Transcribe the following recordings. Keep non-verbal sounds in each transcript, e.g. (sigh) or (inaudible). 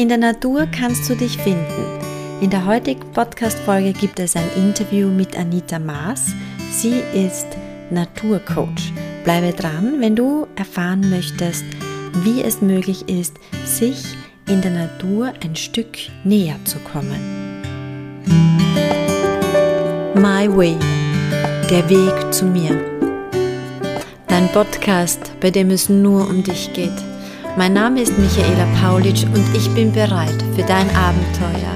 In der Natur kannst du dich finden. In der heutigen Podcast-Folge gibt es ein Interview mit Anita Maas. Sie ist Naturcoach. Bleibe dran, wenn du erfahren möchtest, wie es möglich ist, sich in der Natur ein Stück näher zu kommen. My Way, der Weg zu mir. Dein Podcast, bei dem es nur um dich geht. Mein Name ist Michaela Paulitsch und ich bin bereit für dein Abenteuer.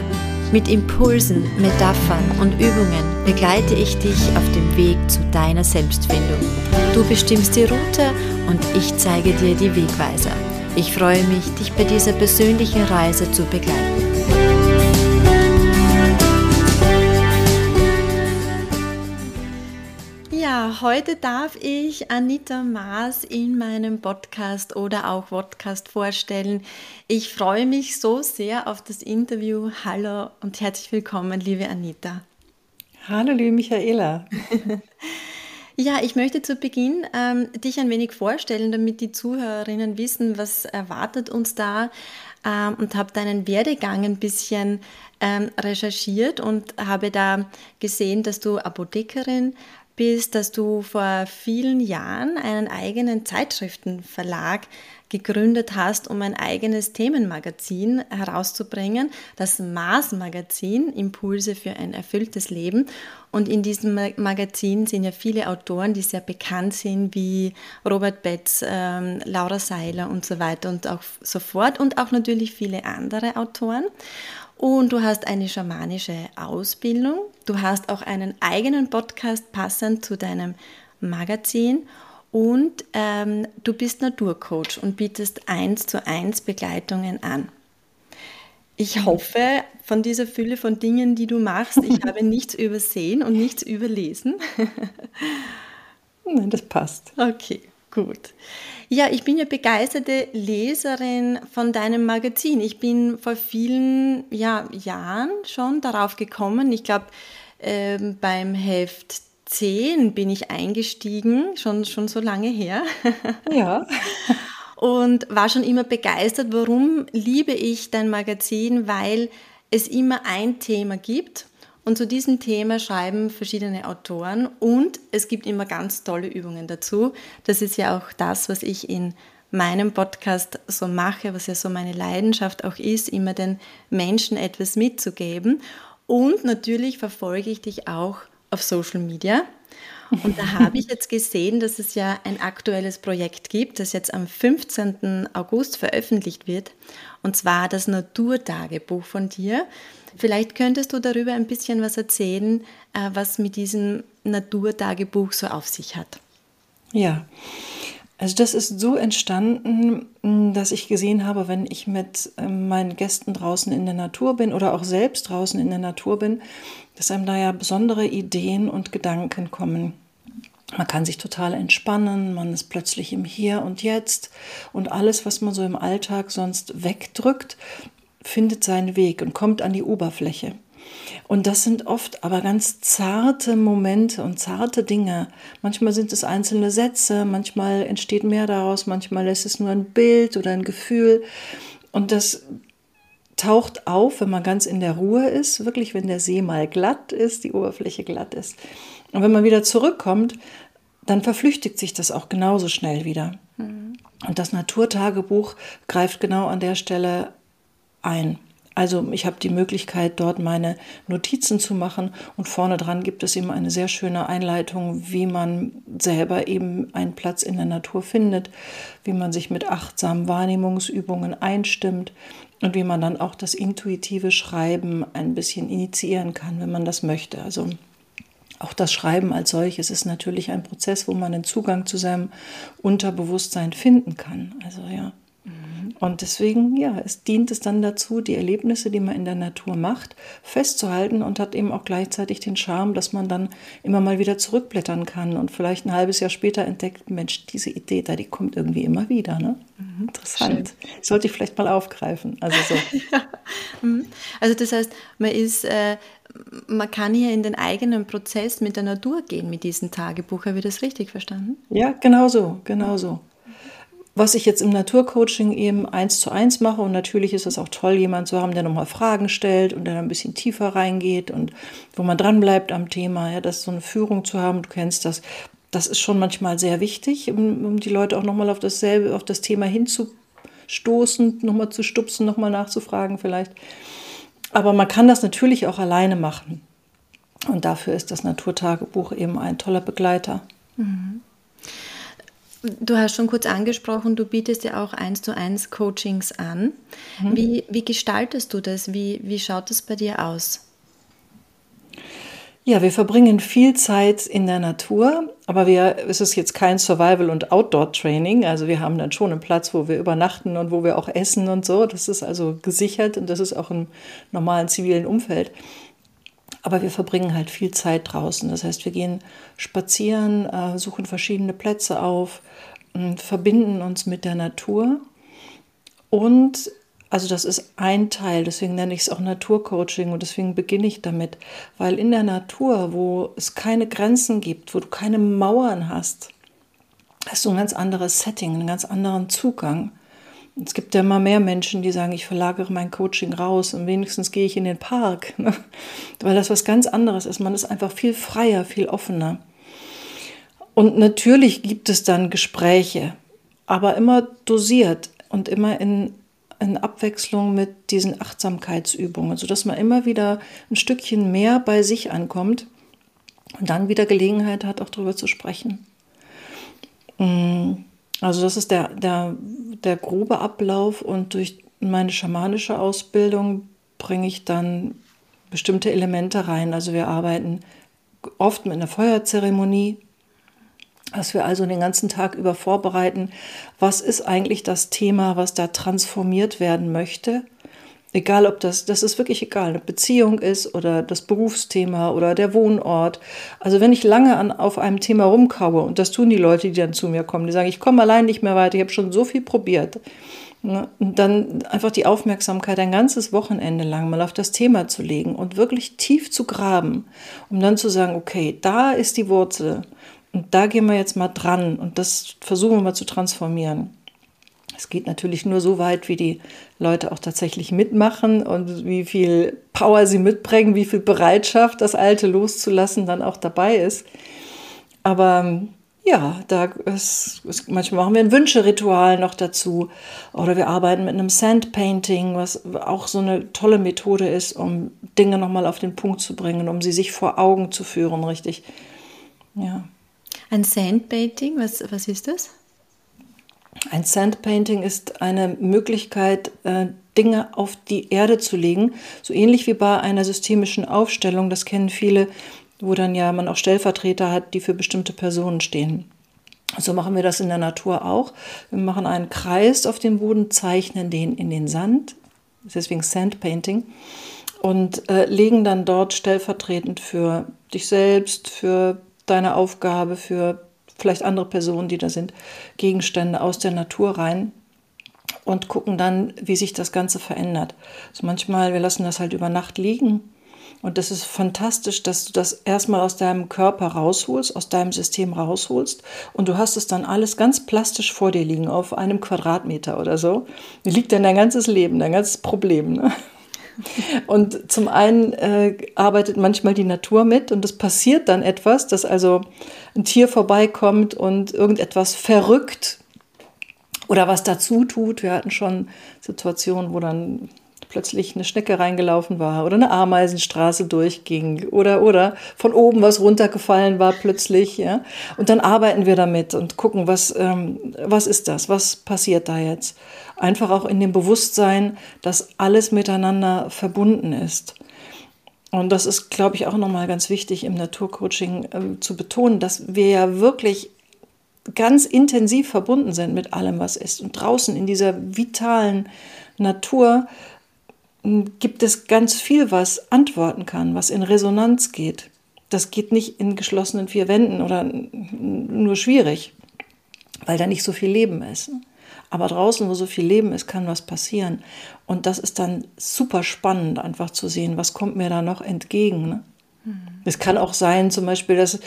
Mit Impulsen, Metaphern und Übungen begleite ich dich auf dem Weg zu deiner Selbstfindung. Du bestimmst die Route und ich zeige dir die Wegweiser. Ich freue mich, dich bei dieser persönlichen Reise zu begleiten. Heute darf ich Anita Maas in meinem Podcast oder auch Podcast vorstellen. Ich freue mich so sehr auf das Interview. Hallo und herzlich willkommen, liebe Anita. Hallo, liebe Michaela. (laughs) Ja, ich möchte zu Beginn ähm, dich ein wenig vorstellen, damit die Zuhörerinnen wissen, was erwartet uns da ähm, und habe deinen Werdegang ein bisschen ähm, recherchiert und habe da gesehen, dass du Apothekerin, bist, dass du vor vielen Jahren einen eigenen Zeitschriftenverlag gegründet hast, um ein eigenes Themenmagazin herauszubringen, das Mars-Magazin, Impulse für ein erfülltes Leben. Und in diesem Magazin sind ja viele Autoren, die sehr bekannt sind, wie Robert Betz, ähm, Laura Seiler und so weiter und auch so fort und auch natürlich viele andere Autoren. Und du hast eine schamanische Ausbildung. Du hast auch einen eigenen Podcast passend zu deinem Magazin. Und ähm, du bist Naturcoach und bietest eins zu eins Begleitungen an. Ich hoffe, von dieser Fülle von Dingen, die du machst, ich (laughs) habe nichts übersehen und nichts überlesen. Nein, das passt. Okay, gut. Ja, ich bin ja begeisterte Leserin von deinem Magazin. Ich bin vor vielen ja, Jahren schon darauf gekommen. Ich glaube, äh, beim Heft 10 bin ich eingestiegen, schon, schon so lange her. (laughs) Ja. Und war schon immer begeistert. Warum liebe ich dein Magazin? Weil es immer ein Thema gibt und zu diesem Thema schreiben verschiedene Autoren und es gibt immer ganz tolle Übungen dazu. Das ist ja auch das, was ich in meinem Podcast so mache, was ja so meine Leidenschaft auch ist, immer den Menschen etwas mitzugeben. Und natürlich verfolge ich dich auch auf Social Media. Und da (laughs) habe ich jetzt gesehen, dass es ja ein aktuelles Projekt gibt, das jetzt am 15. August veröffentlicht wird, und zwar das Naturtagebuch von dir. Vielleicht könntest du darüber ein bisschen was erzählen, äh, was mit diesem Naturtagebuch so auf sich hat. Ja, also das ist so entstanden, dass ich gesehen habe, wenn ich mit ähm, meinen Gästen draußen in der Natur bin oder auch selbst draußen in der Natur bin, dass einem da ja besondere Ideen und Gedanken kommen. Man kann sich total entspannen, man ist plötzlich im Hier und Jetzt und alles, was man so im Alltag sonst wegdrückt, findet seinen Weg und kommt an die Oberfläche. Und das sind oft aber ganz zarte Momente und zarte Dinge. Manchmal sind es einzelne Sätze, manchmal entsteht mehr daraus, manchmal ist es nur ein Bild oder ein Gefühl. Und das taucht auf, wenn man ganz in der Ruhe ist, wirklich wenn der See mal glatt ist, die Oberfläche glatt ist. Und wenn man wieder zurückkommt, dann verflüchtigt sich das auch genauso schnell wieder. Mhm. Und das Naturtagebuch greift genau an der Stelle ein. Also ich habe die Möglichkeit, dort meine Notizen zu machen und vorne dran gibt es eben eine sehr schöne Einleitung, wie man selber eben einen Platz in der Natur findet, wie man sich mit achtsamen Wahrnehmungsübungen einstimmt und wie man dann auch das intuitive Schreiben ein bisschen initiieren kann, wenn man das möchte. Also auch das Schreiben als solches ist natürlich ein Prozess, wo man einen Zugang zu seinem Unterbewusstsein finden kann. Also ja. Und deswegen, ja, es dient es dann dazu, die Erlebnisse, die man in der Natur macht, festzuhalten und hat eben auch gleichzeitig den Charme, dass man dann immer mal wieder zurückblättern kann und vielleicht ein halbes Jahr später entdeckt, Mensch, diese Idee da, die kommt irgendwie immer wieder. Ne? Mhm, Interessant. Schön. Sollte ich vielleicht mal aufgreifen. Also, so. (laughs) Mhm. also das heißt, man ist, äh, man kann hier in den eigenen Prozess mit der Natur gehen mit diesem Tagebuch. Habe ich das richtig verstanden? Ja, genau so, genau so. Was ich jetzt im Naturcoaching eben eins zu eins mache. Und natürlich ist es auch toll, jemanden zu haben, der nochmal Fragen stellt und der ein bisschen tiefer reingeht und wo man dran bleibt am Thema. Ja, das so eine Führung zu haben, du kennst das. Das ist schon manchmal sehr wichtig, um, um die Leute auch nochmal auf dasselbe, auf das Thema hinzustoßen, nochmal zu stupsen, nochmal nachzufragen vielleicht. Aber man kann das natürlich auch alleine machen. Und dafür ist das Naturtagebuch eben ein toller Begleiter. Mhm. Du hast schon kurz angesprochen, du bietest ja auch eins zu eins Coachings an. Mhm. Wie, wie gestaltest du das? Wie, wie schaut das bei dir aus? Ja, wir verbringen viel Zeit in der Natur, aber wir, es ist jetzt kein Survival- und Outdoor-Training. Also wir haben dann schon einen Platz, wo wir übernachten und wo wir auch essen und so. Das ist also gesichert und das ist auch im normalen zivilen Umfeld. Aber wir verbringen halt viel Zeit draußen. Das heißt, wir gehen spazieren, äh, suchen verschiedene Plätze auf, verbinden uns mit der Natur. Und also das ist ein Teil, deswegen nenne ich es auch Naturcoaching und deswegen beginne ich damit. Weil in der Natur, wo es keine Grenzen gibt, wo du keine Mauern hast, hast du ein ganz anderes Setting, einen ganz anderen Zugang. Es gibt ja immer mehr Menschen, die sagen, ich verlagere mein Coaching raus und wenigstens gehe ich in den Park, ne? weil das was ganz anderes ist. Man ist einfach viel freier, viel offener. Und natürlich gibt es dann Gespräche, aber immer dosiert und immer in, in Abwechslung mit diesen Achtsamkeitsübungen, sodass man immer wieder ein Stückchen mehr bei sich ankommt und dann wieder Gelegenheit hat, auch darüber zu sprechen. Mhm. Also das ist der, der, der grobe Ablauf und durch meine schamanische Ausbildung bringe ich dann bestimmte Elemente rein. Also wir arbeiten oft mit einer Feuerzeremonie, dass wir also den ganzen Tag über vorbereiten, was ist eigentlich das Thema, was da transformiert werden möchte Egal, ob das, das ist wirklich egal, eine Beziehung ist oder das Berufsthema oder der Wohnort. Also wenn ich lange an, auf einem Thema rumkaue, und das tun die Leute, die dann zu mir kommen, die sagen, ich komme allein nicht mehr weiter, ich habe schon so viel probiert. Ne? Und dann einfach die Aufmerksamkeit ein ganzes Wochenende lang mal auf das Thema zu legen und wirklich tief zu graben, um dann zu sagen, okay, da ist die Wurzel und da gehen wir jetzt mal dran und das versuchen wir mal zu transformieren. Es geht natürlich nur so weit, wie die Leute auch tatsächlich mitmachen und wie viel Power sie mitbringen, wie viel Bereitschaft, das Alte loszulassen, dann auch dabei ist. Aber ja, da ist, ist, manchmal machen wir ein Wünscheritual noch dazu oder wir arbeiten mit einem Sandpainting, was auch so eine tolle Methode ist, um Dinge nochmal auf den Punkt zu bringen, um sie sich vor Augen zu führen, richtig. Ja. Ein Sandpainting, was, was ist das? Ein Sandpainting ist eine Möglichkeit, äh, Dinge auf die Erde zu legen, so ähnlich wie bei einer systemischen Aufstellung. Das kennen viele, wo dann ja man auch Stellvertreter hat, die für bestimmte Personen stehen. So machen wir das in der Natur auch. Wir machen einen Kreis auf dem Boden, zeichnen den in den Sand, deswegen Sandpainting, und äh, legen dann dort stellvertretend für dich selbst, für deine Aufgabe, für vielleicht andere Personen, die da sind, Gegenstände aus der Natur rein und gucken dann, wie sich das Ganze verändert. Also manchmal, wir lassen das halt über Nacht liegen und das ist fantastisch, dass du das erstmal aus deinem Körper rausholst, aus deinem System rausholst und du hast es dann alles ganz plastisch vor dir liegen, auf einem Quadratmeter oder so. Liegt dann dein ganzes Leben, dein ganzes Problem. Ne? (laughs) Und zum einen äh, arbeitet manchmal die Natur mit und es passiert dann etwas, dass also ein Tier vorbeikommt und irgendetwas verrückt oder was dazu tut. Wir hatten schon Situationen, wo dann plötzlich eine Schnecke reingelaufen war oder eine Ameisenstraße durchging oder oder von oben was runtergefallen war plötzlich. Ja? Und dann arbeiten wir damit und gucken, was, ähm, was ist das, was passiert da jetzt. Einfach auch in dem Bewusstsein, dass alles miteinander verbunden ist. Und das ist, glaube ich, auch nochmal ganz wichtig im Naturcoaching äh, zu betonen, dass wir ja wirklich ganz intensiv verbunden sind mit allem, was ist. Und draußen in dieser vitalen Natur gibt es ganz viel, was antworten kann, was in Resonanz geht. Das geht nicht in geschlossenen vier Wänden oder nur schwierig, weil da nicht so viel Leben ist. Aber draußen, wo so viel Leben ist, kann was passieren. Und das ist dann super spannend, einfach zu sehen, was kommt mir da noch entgegen. Ne? Mhm. Es kann auch sein, zum Beispiel, dass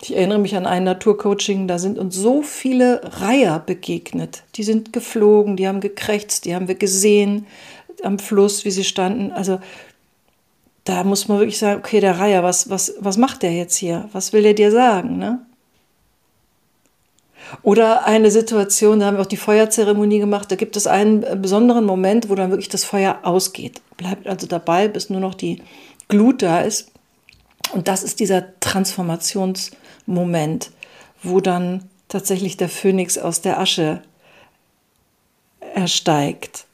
Ich erinnere mich an ein Naturcoaching, da sind uns so viele Reiher begegnet. Die sind geflogen, die haben gekrächzt, die haben wir gesehen am Fluss, wie sie standen. Also da muss man wirklich sagen, okay, der Reiher, was, was, was macht der jetzt hier? Was will er dir sagen? Ne? Oder eine Situation, da haben wir auch die Feuerzeremonie gemacht, da gibt es einen besonderen Moment, wo dann wirklich das Feuer ausgeht. Bleibt also dabei, bis nur noch die Glut da ist. Und das ist dieser Transformationsmoment, wo dann tatsächlich der Phönix aus der Asche ersteigt.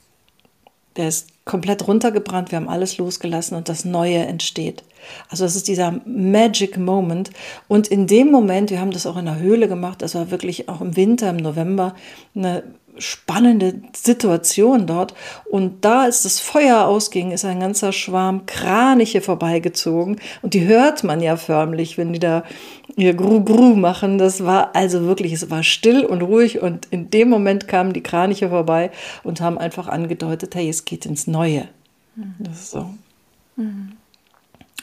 Der ist komplett runtergebrannt, wir haben alles losgelassen und das Neue entsteht. Also das ist dieser Magic Moment. Und in dem Moment, wir haben das auch in der Höhle gemacht, das war wirklich auch im Winter, im November, eine spannende Situation dort. Und da, als das Feuer ausging, ist ein ganzer Schwarm Kraniche vorbeigezogen. Und die hört man ja förmlich, wenn die da ihr Gru-Gru machen. Das war also wirklich, es war still und ruhig. Und in dem Moment kamen die Kraniche vorbei und haben einfach angedeutet, hey, es geht ins Neue. Das ist so. Mhm.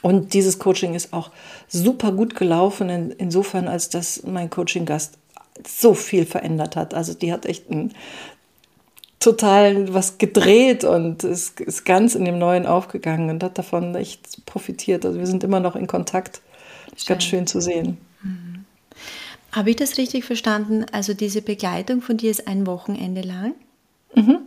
Und dieses Coaching ist auch super gut gelaufen, in, insofern, als dass mein Coaching-Gast so viel verändert hat. Also die hat echt ein, total was gedreht und ist, ist ganz in dem Neuen aufgegangen und hat davon echt profitiert. Also wir sind immer noch in Kontakt. Ist ganz schön zu sehen. Mhm. Habe ich das richtig verstanden? Also diese Begleitung von dir ist ein Wochenende lang? Mhm.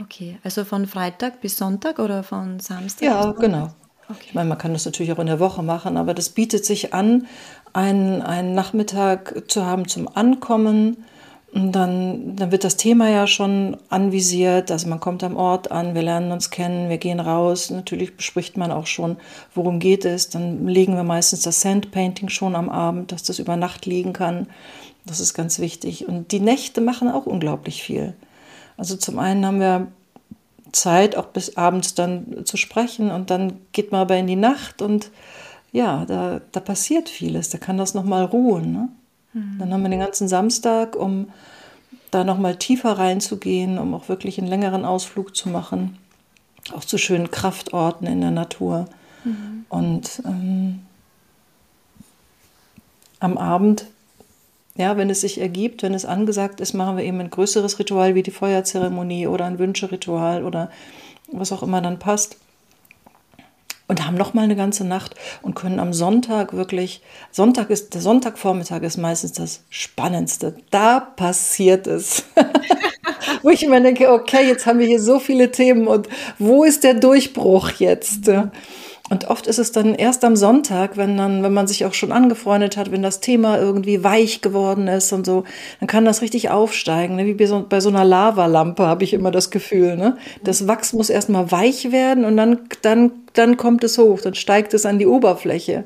Okay, also von Freitag bis Sonntag oder von Samstag? Ja, genau. Okay. Ich meine, man kann das natürlich auch in der Woche machen, aber das bietet sich an, einen, einen Nachmittag zu haben zum Ankommen. Und dann, dann wird das Thema ja schon anvisiert. Also man kommt am Ort an, wir lernen uns kennen, wir gehen raus. Natürlich bespricht man auch schon, worum geht es. Dann legen wir meistens das Sandpainting schon am Abend, dass das über Nacht liegen kann. Das ist ganz wichtig. Und die Nächte machen auch unglaublich viel. Also zum einen haben wir Zeit, auch bis abends dann zu sprechen und dann geht man aber in die Nacht und ja, da, da passiert vieles, da kann das nochmal ruhen. Ne? Dann haben wir den ganzen Samstag, um da nochmal tiefer reinzugehen, um auch wirklich einen längeren Ausflug zu machen, auch zu schönen Kraftorten in der Natur. Mhm. Und ähm, am Abend ja, wenn es sich ergibt, wenn es angesagt ist, machen wir eben ein größeres Ritual wie die Feuerzeremonie oder ein Wünscheritual oder was auch immer dann passt. Und haben noch mal eine ganze Nacht und können am Sonntag wirklich, Sonntag ist, der Sonntagvormittag ist meistens das Spannendste. Da passiert es. (laughs) wo ich immer denke, okay, jetzt haben wir hier so viele Themen und wo ist der Durchbruch jetzt? Und oft ist es dann erst am Sonntag, wenn dann, wenn man sich auch schon angefreundet hat, wenn das Thema irgendwie weich geworden ist und so, dann kann das richtig aufsteigen, ne? wie bei so, bei so einer Lavalampe habe ich immer das Gefühl. Ne? Das Wachs muss erstmal weich werden und dann, dann, dann kommt es hoch, dann steigt es an die Oberfläche.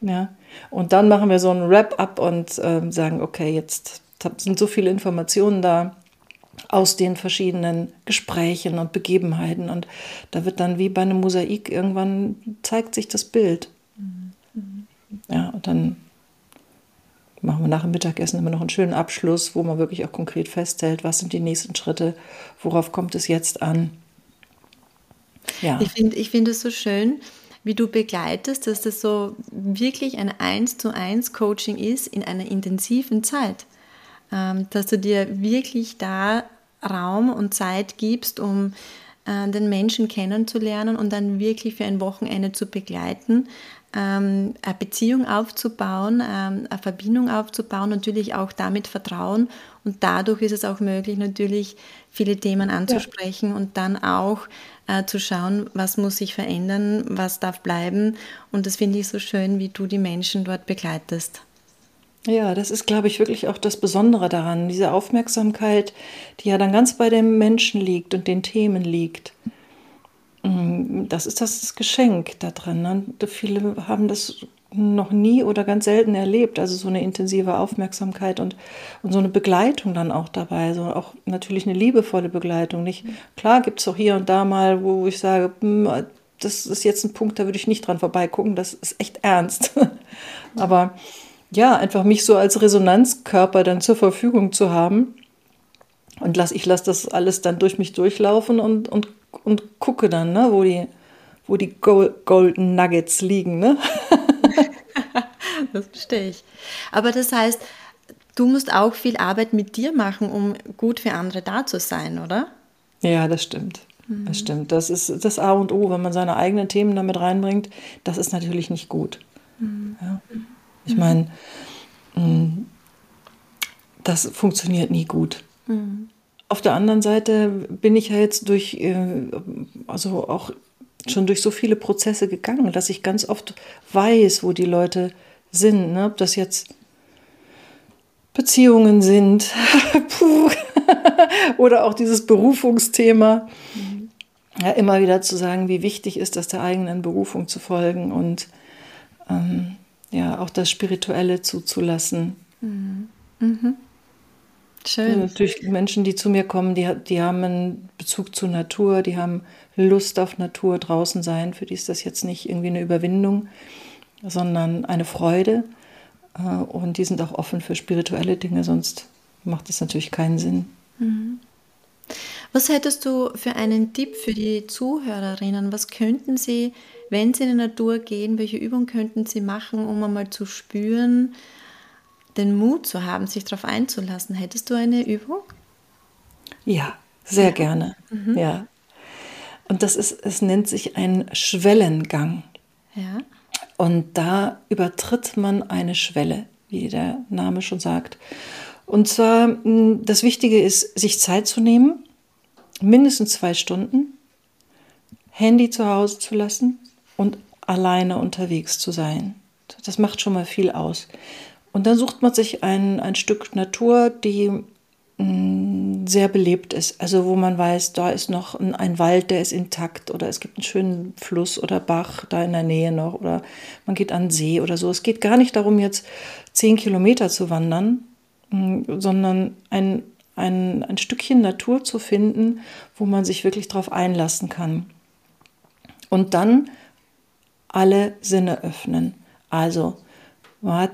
Ja. Und dann machen wir so ein Wrap-up und äh, sagen, okay, jetzt sind so viele Informationen da aus den verschiedenen Gesprächen und Begebenheiten. Und da wird dann wie bei einem Mosaik irgendwann zeigt sich das Bild. Mhm. Ja, und dann machen wir nach dem Mittagessen immer noch einen schönen Abschluss, wo man wirklich auch konkret festhält, was sind die nächsten Schritte, worauf kommt es jetzt an. Ja. Ich finde ich find es so schön, wie du begleitest, dass das so wirklich ein 1 zu 1 Coaching ist in einer intensiven Zeit. Ähm, dass du dir wirklich da Raum und Zeit gibst, um äh, den Menschen kennenzulernen und dann wirklich für ein Wochenende zu begleiten, ähm, eine Beziehung aufzubauen, ähm, eine Verbindung aufzubauen, natürlich auch damit Vertrauen und dadurch ist es auch möglich, natürlich viele Themen anzusprechen ja. und dann auch äh, zu schauen, was muss sich verändern, was darf bleiben und das finde ich so schön, wie du die Menschen dort begleitest. Ja, das ist, glaube ich, wirklich auch das Besondere daran, diese Aufmerksamkeit, die ja dann ganz bei dem Menschen liegt und den Themen liegt. Mm, das ist das Geschenk da drin. Ne? Viele haben das noch nie oder ganz selten erlebt, also so eine intensive Aufmerksamkeit und, und so eine Begleitung dann auch dabei, so auch natürlich eine liebevolle Begleitung. Nicht, klar gibt es auch hier und da mal, wo ich sage, hm, das ist jetzt ein Punkt, da würde ich nicht dran vorbeigucken, das ist echt ernst. (laughs) Aber ja, einfach mich so als Resonanzkörper dann zur Verfügung zu haben. Und lass, ich lasse das alles dann durch mich durchlaufen und, und, und gucke dann, ne, wo die, wo die Gold, Golden Nuggets liegen. Ne? (laughs) das verstehe ich. Aber das heißt, du musst auch viel Arbeit mit dir machen, um gut für andere da zu sein, oder? Ja, das stimmt. Mhm. Das stimmt. Das ist das A und O, wenn man seine eigenen Themen damit reinbringt. Das ist natürlich nicht gut. Mhm. Ich meine, mm, das funktioniert nie gut. Mhm. Auf der anderen Seite bin ich ja jetzt durch, äh, also auch schon durch so viele Prozesse gegangen, dass ich ganz oft weiß, wo die Leute sind. Ne? Ob das jetzt Beziehungen sind (laughs) (laughs) oder auch dieses Berufungsthema. Mhm. Ja, immer wieder zu sagen, wie wichtig ist es, der eigenen Berufung zu folgen und ähm, ja, auch das Spirituelle zuzulassen. Mhm. Mhm. Schön. Natürlich Menschen, die zu mir kommen, die, die haben einen Bezug zur Natur, die haben Lust auf Natur, draußen sein. Für die ist das jetzt nicht irgendwie eine Überwindung, sondern eine Freude. Äh, und die sind auch offen für spirituelle Dinge, sonst macht es natürlich keinen Sinn. Mhm. Was hättest du für einen Tipp für die Zuhörerinnen? Was könnten sie, wenn sie in die Natur gehen, welche Übung könnten sie machen, um einmal zu spüren, den Mut zu haben, sich darauf einzulassen. Hättest du eine Übung? Ja, sehr ja. gerne. Mhm. Ja. Und das ist, es nennt sich ein Schwellengang. Ja. Und da übertritt man eine Schwelle, wie der Name schon sagt. Und zwar, das Wichtige ist, sich Zeit zu nehmen, mindestens zwei Stunden, Handy zu Hause zu lassen und alleine unterwegs zu sein. Das macht schon mal viel aus. Und dann sucht man sich ein, ein Stück Natur, die mh, mm, sehr belebt ist. Also wo man weiß, da ist noch ein, ein, Wald, der ist intakt oder es gibt einen schönen Fluss oder Bach da in der Nähe noch oder man geht an den See oder so. Es geht gar nicht darum, jetzt zehn Kilometer zu wandern, mh, mm, sondern ein, ein, ein Stückchen Natur zu finden, wo man sich wirklich darauf einlassen kann. Und dann alle Sinne öffnen. Also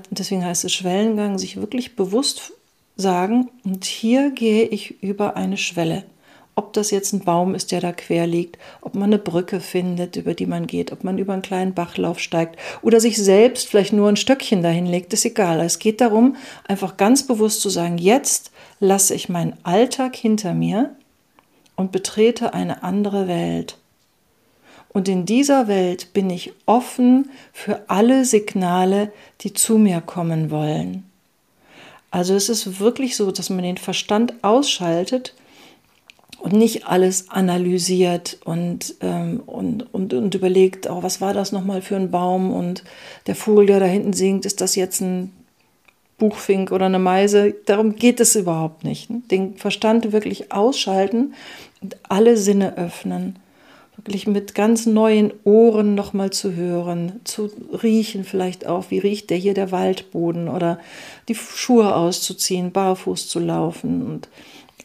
deswegen heißt es Schwellengang, sich wirklich bewusst sagen, und hier gehe ich über eine Schwelle. Ob das jetzt ein Baum ist, der da quer liegt, ob man eine Brücke findet, über die man geht, ob man über einen kleinen Bachlauf steigt oder sich selbst vielleicht nur ein Stöckchen dahin legt, ist egal. Es geht darum, einfach ganz bewusst zu sagen, jetzt lasse ich meinen Alltag hinter mir und betrete eine andere Welt. Und in dieser Welt bin ich offen für alle Signale, die zu mir kommen wollen. Also es ist wirklich so, dass man den Verstand ausschaltet und nicht alles analysiert und, ähm, und, und, und überlegt, oh, was war das nochmal für ein Baum und der Vogel, der da hinten singt, ist das jetzt ein Buchfink oder eine Meise? Darum geht es überhaupt nicht. Den Verstand wirklich ausschalten und alle Sinne öffnen wirklich mit ganz neuen Ohren nochmal zu hören, zu riechen vielleicht auch, wie riecht der hier der Waldboden oder die Schuhe auszuziehen, barfuß zu laufen und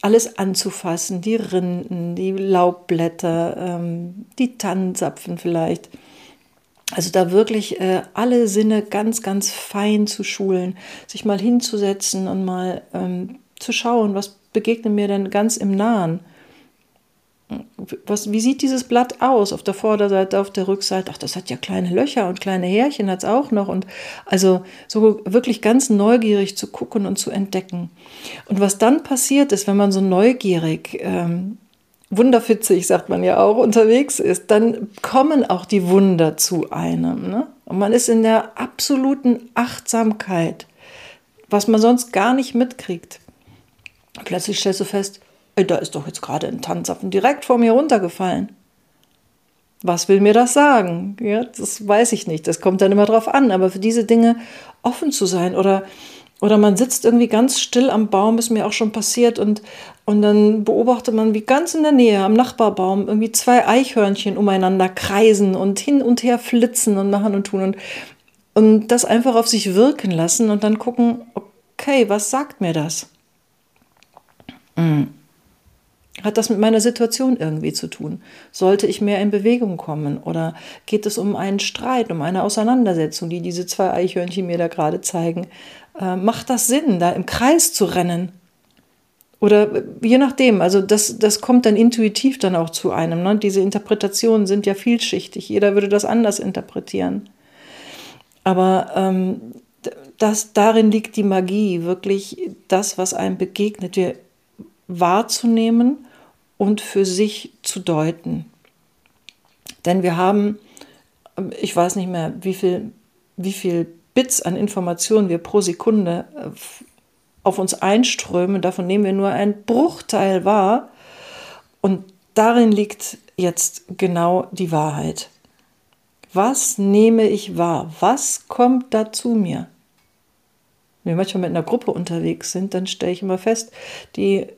alles anzufassen, die Rinden, die Laubblätter, ähm, die Tannenzapfen vielleicht. Also da wirklich äh, alle Sinne ganz, ganz fein zu schulen, sich mal hinzusetzen und mal ähm, zu schauen, was begegnet mir denn ganz im Nahen was, wie sieht dieses Blatt aus auf der Vorderseite, auf der Rückseite? Ach, das hat ja kleine Löcher und kleine Härchen hat es auch noch. Und also so wirklich ganz neugierig zu gucken und zu entdecken. Und was dann passiert ist, wenn man so neugierig, ähm, wunderfitzig, sagt man ja auch, unterwegs ist, dann kommen auch die Wunder zu einem. Ne? Und man ist in der absoluten Achtsamkeit, was man sonst gar nicht mitkriegt. Plötzlich stellst du fest, da ist doch jetzt gerade ein Tanzapfen direkt vor mir runtergefallen. Was will mir das sagen? Ja, das weiß ich nicht. Das kommt dann immer drauf an. Aber für diese Dinge offen zu sein oder, oder man sitzt irgendwie ganz still am Baum, ist mir auch schon passiert und, und dann beobachtet man, wie ganz in der Nähe am Nachbarbaum irgendwie zwei Eichhörnchen umeinander kreisen und hin und her flitzen und machen und tun und, und das einfach auf sich wirken lassen und dann gucken, okay, was sagt mir das? Mhm. Hat das mit meiner Situation irgendwie zu tun? Sollte ich mehr in Bewegung kommen? Oder geht es um einen Streit, um eine Auseinandersetzung, die diese zwei Eichhörnchen mir da gerade zeigen? Äh, macht das Sinn, da im Kreis zu rennen? Oder äh, je nachdem, also das, das kommt dann intuitiv dann auch zu einem. Ne? Diese Interpretationen sind ja vielschichtig, jeder würde das anders interpretieren. Aber ähm, das, darin liegt die Magie, wirklich das, was einem begegnet, wahrzunehmen und für sich zu deuten. Denn wir haben, ich weiß nicht mehr, wie viel, wie viel Bits an Informationen wir pro Sekunde äh, auf uns einströmen, davon nehmen wir nur einen Bruchteil wahr. Und darin liegt jetzt genau die Wahrheit. Was nehme ich wahr? Was kommt da zu mir? Wenn wir manchmal mit einer Gruppe unterwegs sind, dann stelle ich immer fest, die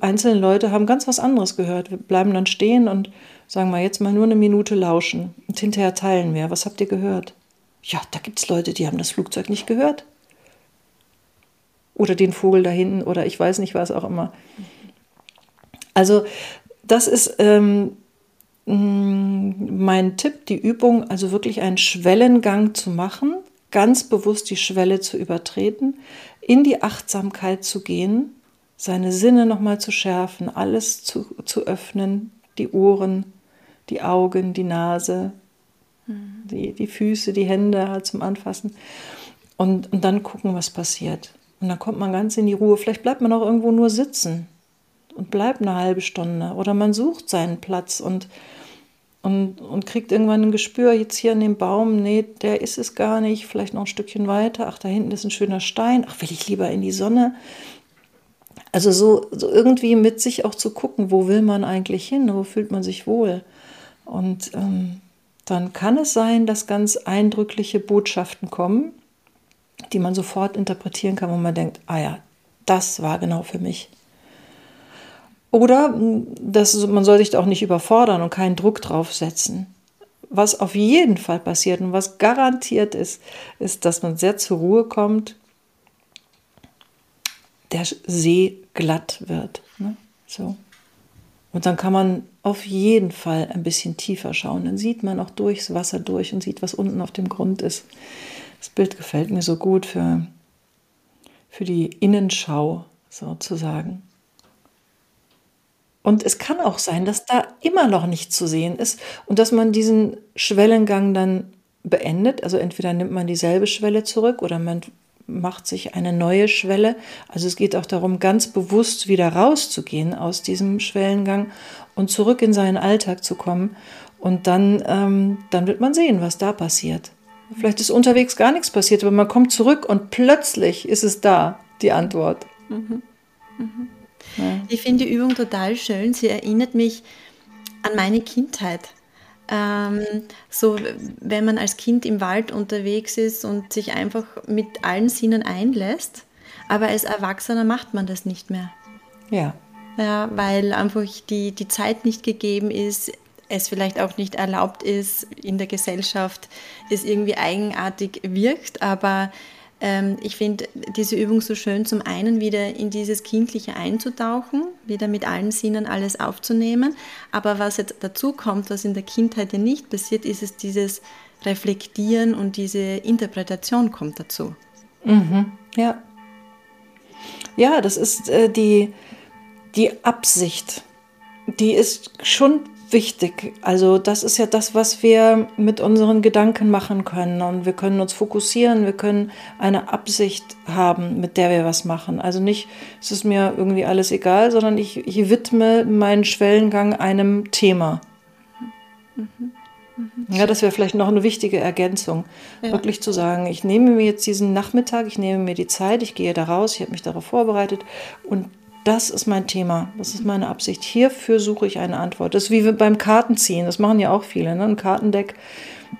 einzelnen Leute haben ganz was anderes gehört. Wir bleiben dann stehen und sagen mal jetzt mal nur eine Minute lauschen und hinterher teilen wir. Was habt ihr gehört? Ja, da gibt es Leute, die haben das Flugzeug nicht gehört. Oder den Vogel da hinten oder ich weiß nicht, was auch immer. Also das ist ähm, mm, mein Tipp, die Übung, also wirklich einen Schwellengang zu machen, ganz bewusst die Schwelle zu übertreten, in die Achtsamkeit zu gehen, seine Sinne nochmal zu schärfen, alles zu, zu öffnen, die Ohren, die Augen, die Nase, mhm. die, die Füße, die Hände halt zum Anfassen und, und dann gucken, was passiert. Und dann kommt man ganz in die Ruhe. Vielleicht bleibt man auch irgendwo nur sitzen und bleibt eine halbe Stunde. Oder man sucht seinen Platz und, und, und kriegt irgendwann ein Gespür, jetzt hier an dem Baum, nee, der ist es gar nicht, vielleicht noch ein Stückchen weiter, ach, da hinten ist ein schöner Stein, ach, will ich lieber in die Sonne. Also so, so irgendwie mit sich auch zu gucken, wo will man eigentlich hin, wo fühlt man sich wohl. Und ähm, dann kann es sein, dass ganz eindrückliche Botschaften kommen, die man sofort interpretieren kann, wo man denkt, ah ja, das war genau für mich. Oder das, man soll sich auch nicht überfordern und keinen Druck drauf setzen. Was auf jeden Fall passiert und was garantiert ist, ist, dass man sehr zur Ruhe kommt, der See glatt wird. Ne? So. Und dann kann man auf jeden Fall ein bisschen tiefer schauen. Dann sieht man auch durchs Wasser durch und sieht, was unten auf dem Grund ist. Das Bild gefällt mir so gut für, für die Innenschau sozusagen. Und es kann auch sein, dass da immer noch nichts zu sehen ist und dass man diesen Schwellengang dann beendet. Also entweder nimmt man dieselbe Schwelle zurück oder man macht sich eine neue Schwelle. Also es geht auch darum, ganz bewusst wieder rauszugehen aus diesem Schwellengang und zurück in seinen Alltag zu kommen. Und dann, ähm, dann wird man sehen, was da passiert. Vielleicht ist unterwegs gar nichts passiert, aber man kommt zurück und plötzlich ist es da, die Antwort. Mhm. Mhm. Ja. Ich finde die Übung total schön. Sie erinnert mich an meine Kindheit. Ähm, so, wenn man als Kind im Wald unterwegs ist und sich einfach mit allen Sinnen einlässt, aber als Erwachsener macht man das nicht mehr. Ja. Ja, weil einfach die, die Zeit nicht gegeben ist, es vielleicht auch nicht erlaubt ist in der Gesellschaft, es irgendwie eigenartig wirkt, aber ich finde diese Übung so schön, zum einen wieder in dieses Kindliche einzutauchen, wieder mit allen Sinnen alles aufzunehmen. Aber was jetzt dazu kommt, was in der Kindheit ja nicht passiert, ist es dieses Reflektieren und diese Interpretation kommt dazu. Mhm. Ja. Ja, das ist äh, die, die Absicht. Die ist schon wichtig. Also das ist ja das, was wir mit unseren Gedanken machen können. Und wir können uns fokussieren, wir können eine Absicht haben, mit der wir was machen. Also nicht, es ist mir irgendwie alles egal, sondern ich, ich widme meinen Schwellengang einem Thema. Mhm. Ja, das wäre vielleicht noch eine wichtige Ergänzung. Ja. Wirklich zu sagen, ich nehme mir jetzt diesen Nachmittag, ich nehme mir die Zeit, ich gehe da raus, ich habe mich darauf vorbereitet und das ist mein Thema, das ist meine Absicht. Hierfür suche ich eine Antwort. Das ist wie beim Kartenziehen, das machen ja auch viele, ne? ein Kartendeck.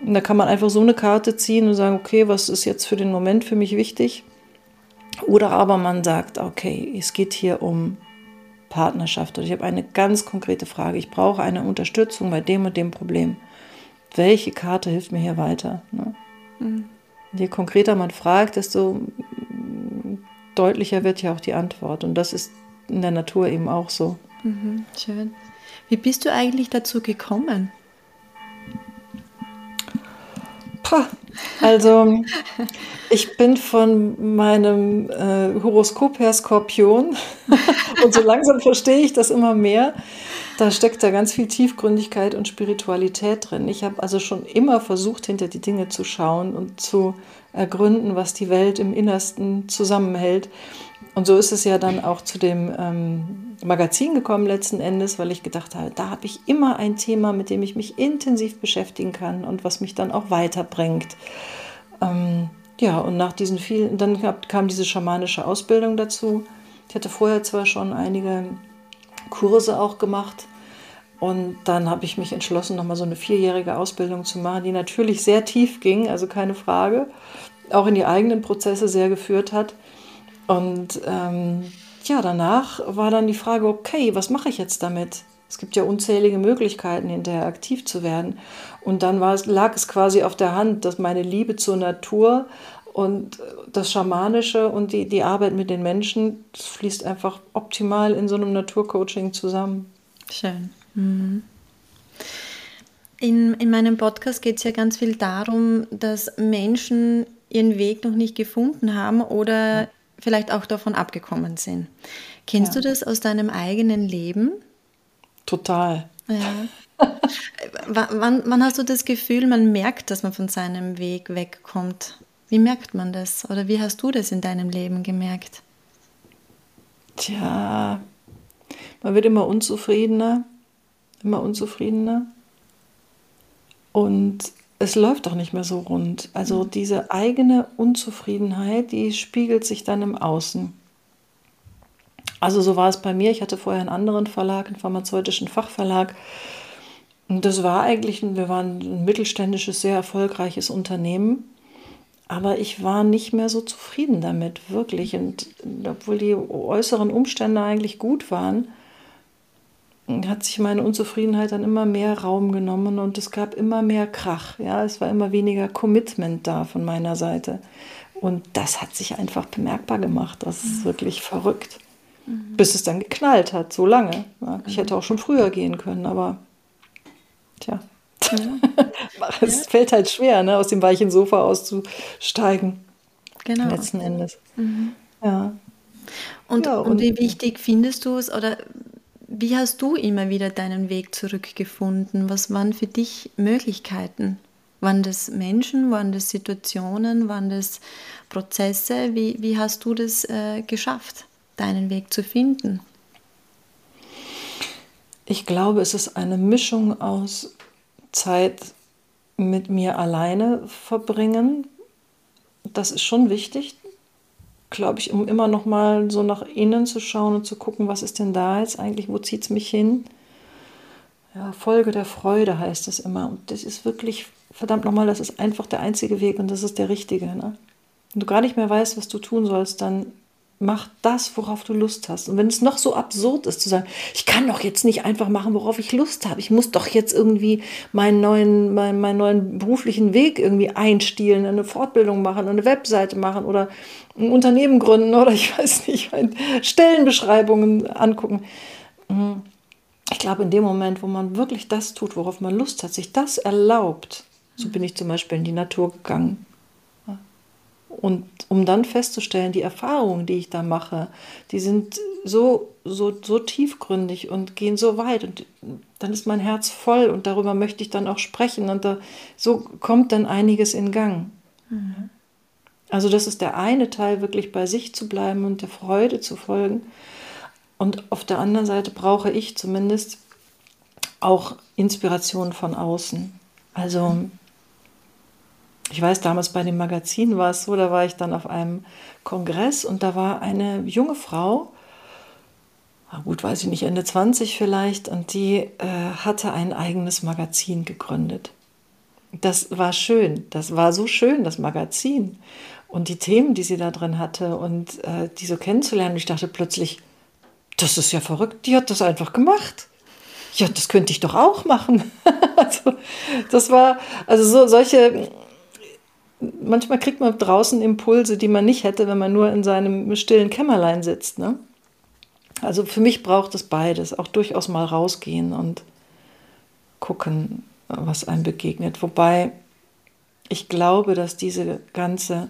Da kann man einfach so eine Karte ziehen und sagen, okay, was ist jetzt für den Moment für mich wichtig? Oder aber man sagt, okay, es geht hier um Partnerschaft oder ich habe eine ganz konkrete Frage. Ich brauche eine Unterstützung bei dem und dem Problem. Welche Karte hilft mir hier weiter? Ne? Mhm. Je konkreter man fragt, desto deutlicher wird ja auch die Antwort. Und das ist in der Natur eben auch so. Mhm, schön. Wie bist du eigentlich dazu gekommen? Pah, also, ich bin von meinem äh, Horoskop her Skorpion (laughs) und so langsam verstehe ich das immer mehr, da steckt da ganz viel Tiefgründigkeit und Spiritualität drin. Ich habe also schon immer versucht, hinter die Dinge zu schauen und zu ergründen, was die Welt im Innersten zusammenhält. Und so ist es ja dann auch zu dem ähm, Magazin gekommen letzten Endes, weil ich gedacht habe, da habe ich immer ein Thema, mit dem ich mich intensiv beschäftigen kann und was mich dann auch weiterbringt. Ähm, ja, und nach diesen vielen, dann kam diese schamanische Ausbildung dazu. Ich hatte vorher zwar schon einige Kurse auch gemacht und dann habe ich mich entschlossen, nochmal so eine vierjährige Ausbildung zu machen, die natürlich sehr tief ging, also keine Frage, auch in die eigenen Prozesse sehr geführt hat. Und ähm, ja, danach war dann die Frage, okay, was mache ich jetzt damit? Es gibt ja unzählige Möglichkeiten, hinterher aktiv zu werden. Und dann war es, lag es quasi auf der Hand, dass meine Liebe zur Natur und das Schamanische und die, die Arbeit mit den Menschen, das fließt einfach optimal in so einem Naturcoaching zusammen. Schön. Mhm. In, in meinem Podcast geht es ja ganz viel darum, dass Menschen ihren Weg noch nicht gefunden haben oder vielleicht auch davon abgekommen sind. Kennst ja. du das aus deinem eigenen Leben? Total. Ja. (laughs) wann, wann hast du das Gefühl, man merkt, dass man von seinem Weg wegkommt? Wie merkt man das? Oder wie hast du das in deinem Leben gemerkt? Tja, man wird immer unzufriedener, immer unzufriedener. Und es läuft doch nicht mehr so rund. Also mhm. diese eigene Unzufriedenheit, die spiegelt sich dann im Außen. Also so war es bei mir. Ich hatte vorher einen anderen Verlag, einen pharmazeutischen Fachverlag. Und das war eigentlich, wir waren ein mittelständisches, sehr erfolgreiches Unternehmen. Aber ich war nicht mehr so zufrieden damit, wirklich. Und obwohl die äußeren Umstände eigentlich gut waren, hat sich meine Unzufriedenheit dann immer mehr Raum genommen und es gab immer mehr Krach. Ja, es war immer weniger Commitment da von meiner Seite. Und das hat sich einfach bemerkbar gemacht. Das ist mhm. wirklich verrückt. Mhm. Bis es dann geknallt hat, so lange. Ja, ich hätte auch schon früher gehen können, aber tja. Ja. (laughs) es ja. fällt halt schwer, ne, aus dem weichen Sofa auszusteigen. Genau. Letzten Endes. Mhm. Ja. Und, und, und wie wichtig findest du es oder wie hast du immer wieder deinen Weg zurückgefunden? Was waren für dich Möglichkeiten? Waren das Menschen, waren das Situationen, waren das Prozesse? Wie, wie hast du das äh, geschafft, deinen Weg zu finden? Ich glaube, es ist eine Mischung aus Zeit mit mir alleine verbringen. Das ist schon wichtig, glaube ich, um immer noch mal so nach innen zu schauen und zu gucken, was ist denn da jetzt eigentlich, wo zieht es mich hin? Ja, Folge der Freude heißt es immer. Und das ist wirklich, verdammt nochmal, das ist einfach der einzige Weg und das ist der richtige. Ne? Wenn du gar nicht mehr weißt, was du tun sollst, dann mach das, worauf du Lust hast. Und wenn es noch so absurd ist, zu sagen, ich kann doch jetzt nicht einfach machen, worauf ich Lust habe. Ich muss doch jetzt irgendwie meinen neuen, meinen, meinen neuen beruflichen Weg irgendwie einstielen, eine Fortbildung machen, eine Webseite machen oder ein Unternehmen gründen oder (laughs) ich weiß nicht, Stellenbeschreibungen angucken. Mhm. Ich glaube, in dem Moment, wo man wirklich das tut, worauf man Lust hat, sich das erlaubt, so bin ich zum Beispiel in die Natur gegangen und um dann festzustellen, die Erfahrungen, die ich da mache, die sind so, so, so tiefgründig und gehen so weit. Und dann ist mein Herz voll und darüber möchte ich dann auch sprechen. Und da, so kommt dann einiges in Gang. Mhm. Also das ist der eine Teil, wirklich bei sich zu bleiben und der Freude zu folgen. Und auf der anderen Seite brauche ich zumindest auch Inspiration von außen. Also ich weiß, damals bei dem Magazin war es so, da war ich dann auf einem Kongress und da war eine junge Frau, gut, weiß ich nicht, Ende 20 vielleicht, und die äh, hatte ein eigenes Magazin gegründet. Das war schön, das war so schön, das Magazin und die Themen, die sie da drin hatte und äh, die so kennenzulernen. Ich dachte plötzlich, das ist ja verrückt, die hat das einfach gemacht. Ja, das könnte ich doch auch machen. (laughs) also, das war, also so, solche manchmal kriegt man draußen Impulse, die man nicht hätte, wenn man nur in seinem stillen Kämmerlein sitzt. Ne? Also für mich braucht es beides, auch durchaus mal rausgehen und gucken, was einem begegnet. Wobei ich glaube, dass diese ganze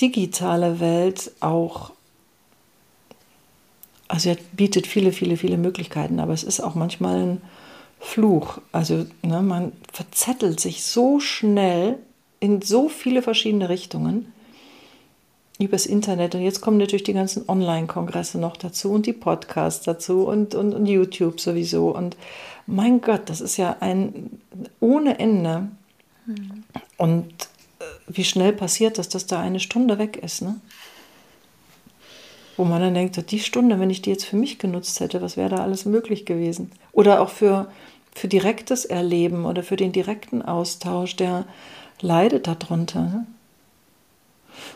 digitale Welt auch also bietet viele, viele, viele Möglichkeiten, aber es ist auch manchmal ein Fluch. Also ne, man verzettelt sich so schnell in so viele verschiedene Richtungen übers Internet. Und jetzt kommen natürlich die ganzen Online-Kongresse noch dazu und die Podcasts dazu und, und, und YouTube sowieso. Und mein Gott, das ist ja ein ohne Ende. Mhm. Und äh, wie schnell passiert das, dass da eine Stunde weg ist, ne? Wo man dann denkt, die Stunde, wenn ich die jetzt für mich genutzt hätte, was wäre da alles möglich gewesen? Oder auch für, für direktes Erleben oder für den direkten Austausch, der leidet darunter. Ne?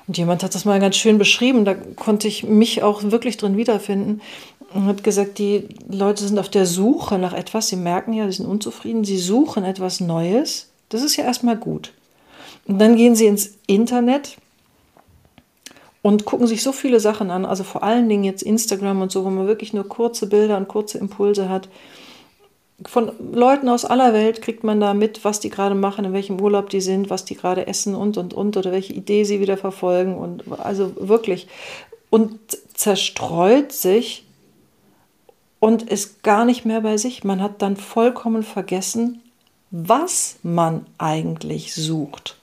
Und jemand hat das mal ganz schön beschrieben, da konnte ich mich auch wirklich drin wiederfinden und hat gesagt, die Leute sind auf der Suche nach etwas, sie merken ja, sie sind unzufrieden, sie suchen etwas Neues. Das ist ja erstmal gut. Und dann gehen sie ins Internet und gucken sich so viele Sachen an, also vor allen Dingen jetzt Instagram und so, wo man wirklich nur kurze Bilder und kurze Impulse hat von Leuten aus aller Welt kriegt man da mit, was die gerade machen, in welchem Urlaub die sind, was die gerade essen und und und oder welche Idee sie wieder verfolgen und also wirklich und zerstreut sich und ist gar nicht mehr bei sich. Man hat dann vollkommen vergessen, was man eigentlich sucht.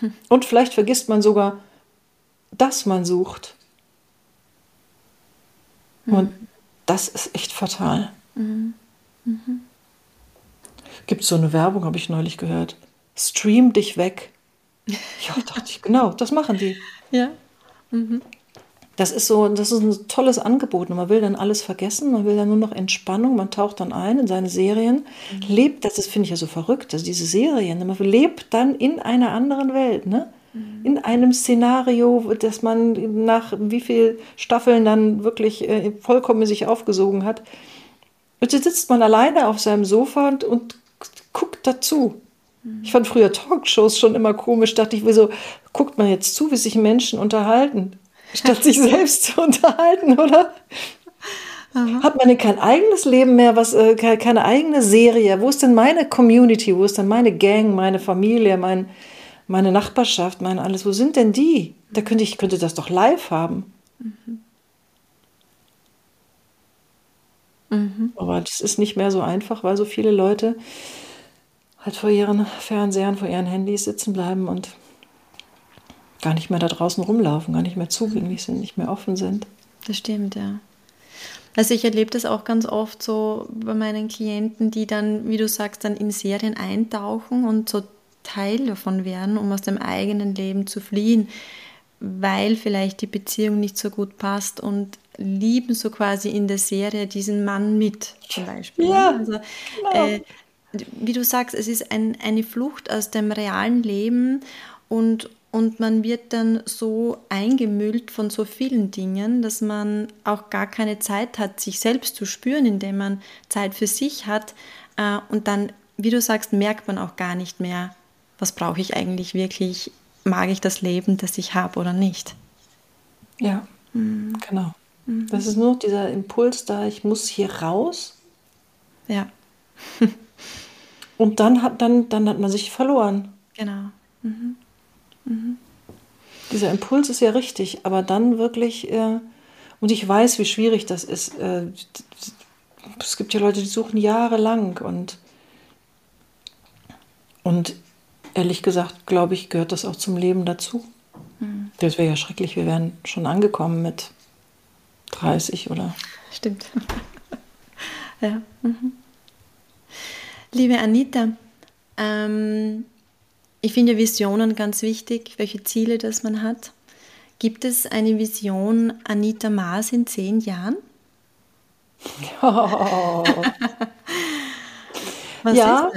Hm. Und vielleicht vergisst man sogar, dass man sucht. Und hm das ist echt fatal. Mhm. Mhm. Gibt es so eine Werbung, habe ich neulich gehört. Stream dich weg. Ja, (laughs) dachte ich, genau, das machen die. Ja. Mhm. Das ist so, das ist ein tolles Angebot. Und man will dann alles vergessen, man will dann nur noch Entspannung, man taucht dann ein in seine Serien, mhm. lebt, das finde ich ja so verrückt, dass diese Serien, man lebt dann in einer anderen Welt, ne? In einem Szenario, das man nach wie viel Staffeln dann wirklich äh, vollkommen sich aufgesogen hat. Und jetzt sitzt man alleine auf seinem Sofa und, und guckt dazu. Ich fand früher Talkshows schon immer komisch. Dachte ich, wieso guckt man jetzt zu, wie sich Menschen unterhalten, statt sich (laughs) selbst zu unterhalten, oder? Aha. Hat man denn kein eigenes Leben mehr, was, äh, keine eigene Serie? Wo ist denn meine Community? Wo ist denn meine Gang, meine Familie, mein, meine Nachbarschaft, mein alles, wo sind denn die? Da könnte ich könnte das doch live haben. Mhm. Mhm. Aber das ist nicht mehr so einfach, weil so viele Leute halt vor ihren Fernsehern, vor ihren Handys sitzen bleiben und gar nicht mehr da draußen rumlaufen, gar nicht mehr zugänglich sind, nicht mehr offen sind. Das stimmt, ja. Also ich erlebe das auch ganz oft so bei meinen Klienten, die dann, wie du sagst, dann in Serien eintauchen und so Teil davon werden, um aus dem eigenen Leben zu fliehen, weil vielleicht die Beziehung nicht so gut passt und lieben so quasi in der Serie diesen Mann mit, zum Beispiel. Ja, also, genau. äh, wie du sagst, es ist ein, eine Flucht aus dem realen Leben und, und man wird dann so eingemüllt von so vielen Dingen, dass man auch gar keine Zeit hat, sich selbst zu spüren, indem man Zeit für sich hat. Äh, und dann, wie du sagst, merkt man auch gar nicht mehr, was brauche ich eigentlich wirklich, mag ich das Leben, das ich habe oder nicht. Ja, mhm. genau. Mhm. Das ist nur dieser Impuls da, ich muss hier raus. Ja. (laughs) Und dann hat, dann, dann hat man sich verloren. Genau. Mhm. Mhm. Dieser Impuls ist ja richtig, aber dann wirklich, äh, und ich weiß, wie schwierig das ist. Äh, es gibt ja Leute, die suchen jahrelang und, und ehrlich gesagt, glaube ich, gehört das auch zum Leben dazu. Mhm. Das wäre ja schrecklich, wir wären schon angekommen mit 30 oder. Stimmt. (laughs) ja. Mhm. Liebe Anita, ähm, ich finde Visionen ganz wichtig, welche Ziele das man hat. Gibt es eine Vision Anita Maas in zehn Jahren? (laughs) Oh. (laughs) Was ja?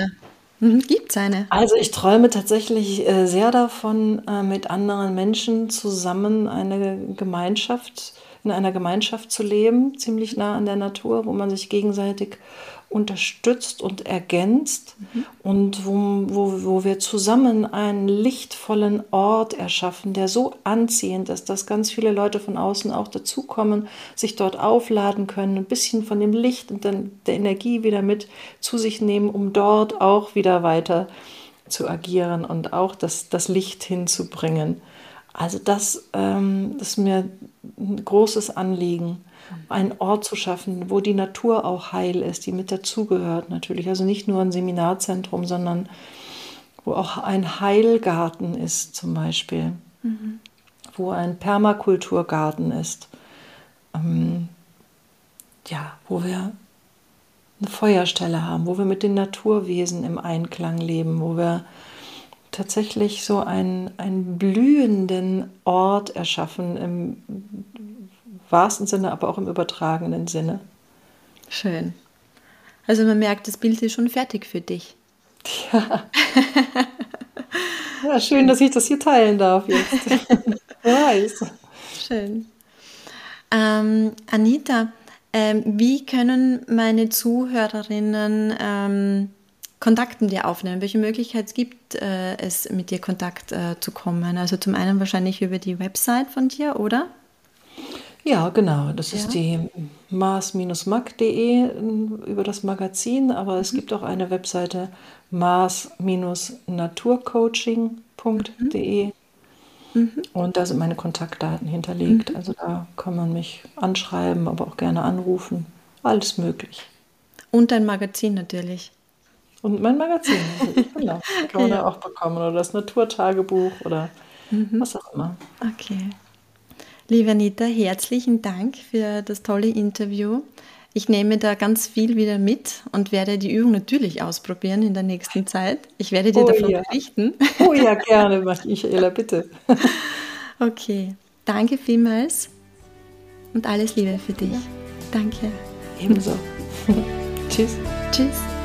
Mhm, Gibt es eine? Also ich träume tatsächlich äh, sehr davon, äh, mit anderen Menschen zusammen eine Gemeinschaft, in einer Gemeinschaft zu leben, ziemlich nah an der Natur, wo man sich gegenseitig unterstützt und ergänzt mhm. und wo, wo, wo wir zusammen einen lichtvollen Ort erschaffen, der so anziehend ist, dass ganz viele Leute von außen auch dazukommen, sich dort aufladen können, ein bisschen von dem Licht und dann der Energie wieder mit zu sich nehmen, um dort auch wieder weiter zu agieren und auch das, das Licht hinzubringen. Also das, ähm, das ist mir ein großes Anliegen, einen Ort zu schaffen, wo die Natur auch heil ist, die mit dazugehört natürlich. Also nicht nur ein Seminarzentrum, sondern wo auch ein Heilgarten ist zum Beispiel, mhm. wo ein Permakulturgarten ist, ähm, ja, wo wir eine Feuerstelle haben, wo wir mit den Naturwesen im Einklang leben, wo wir tatsächlich so einen, einen blühenden Ort erschaffen, im wahrsten Sinne, aber auch im übertragenen Sinne. Schön. Also man merkt, das Bild ist schon fertig für dich. Ja. (laughs) ja, schön, dass ich das hier teilen darf jetzt. (laughs) weiß. Schön. Ähm, Anita, ähm, wie können meine Zuhörerinnen ähm, Kontakt mit dir aufnehmen? Welche Möglichkeit gibt äh, es, mit dir Kontakt äh, zu kommen? Also zum einen wahrscheinlich über die Website von dir, oder? Ja, genau. Das ja. ist die mars-mag.de über das Magazin, aber es mhm. gibt auch eine Webseite mars-naturcoaching.de. Mhm. Und da sind meine Kontaktdaten hinterlegt. Mhm. Also da kann man mich anschreiben, aber auch gerne anrufen. Alles möglich. Und dein Magazin natürlich. Und mein Magazin, (laughs) genau. Kann man ja. auch bekommen. Oder das Naturtagebuch oder mhm. was auch immer. Okay. Liebe Anita, herzlichen Dank für das tolle Interview. Ich nehme da ganz viel wieder mit und werde die Übung natürlich ausprobieren in der nächsten Zeit. Ich werde dir oh, davon ja. berichten. Oh ja, (laughs) gerne, Michaela, bitte. (laughs) Okay, danke vielmals und alles Liebe für dich. Ja. Danke. Ebenso. (laughs) Tschüss. Tschüss.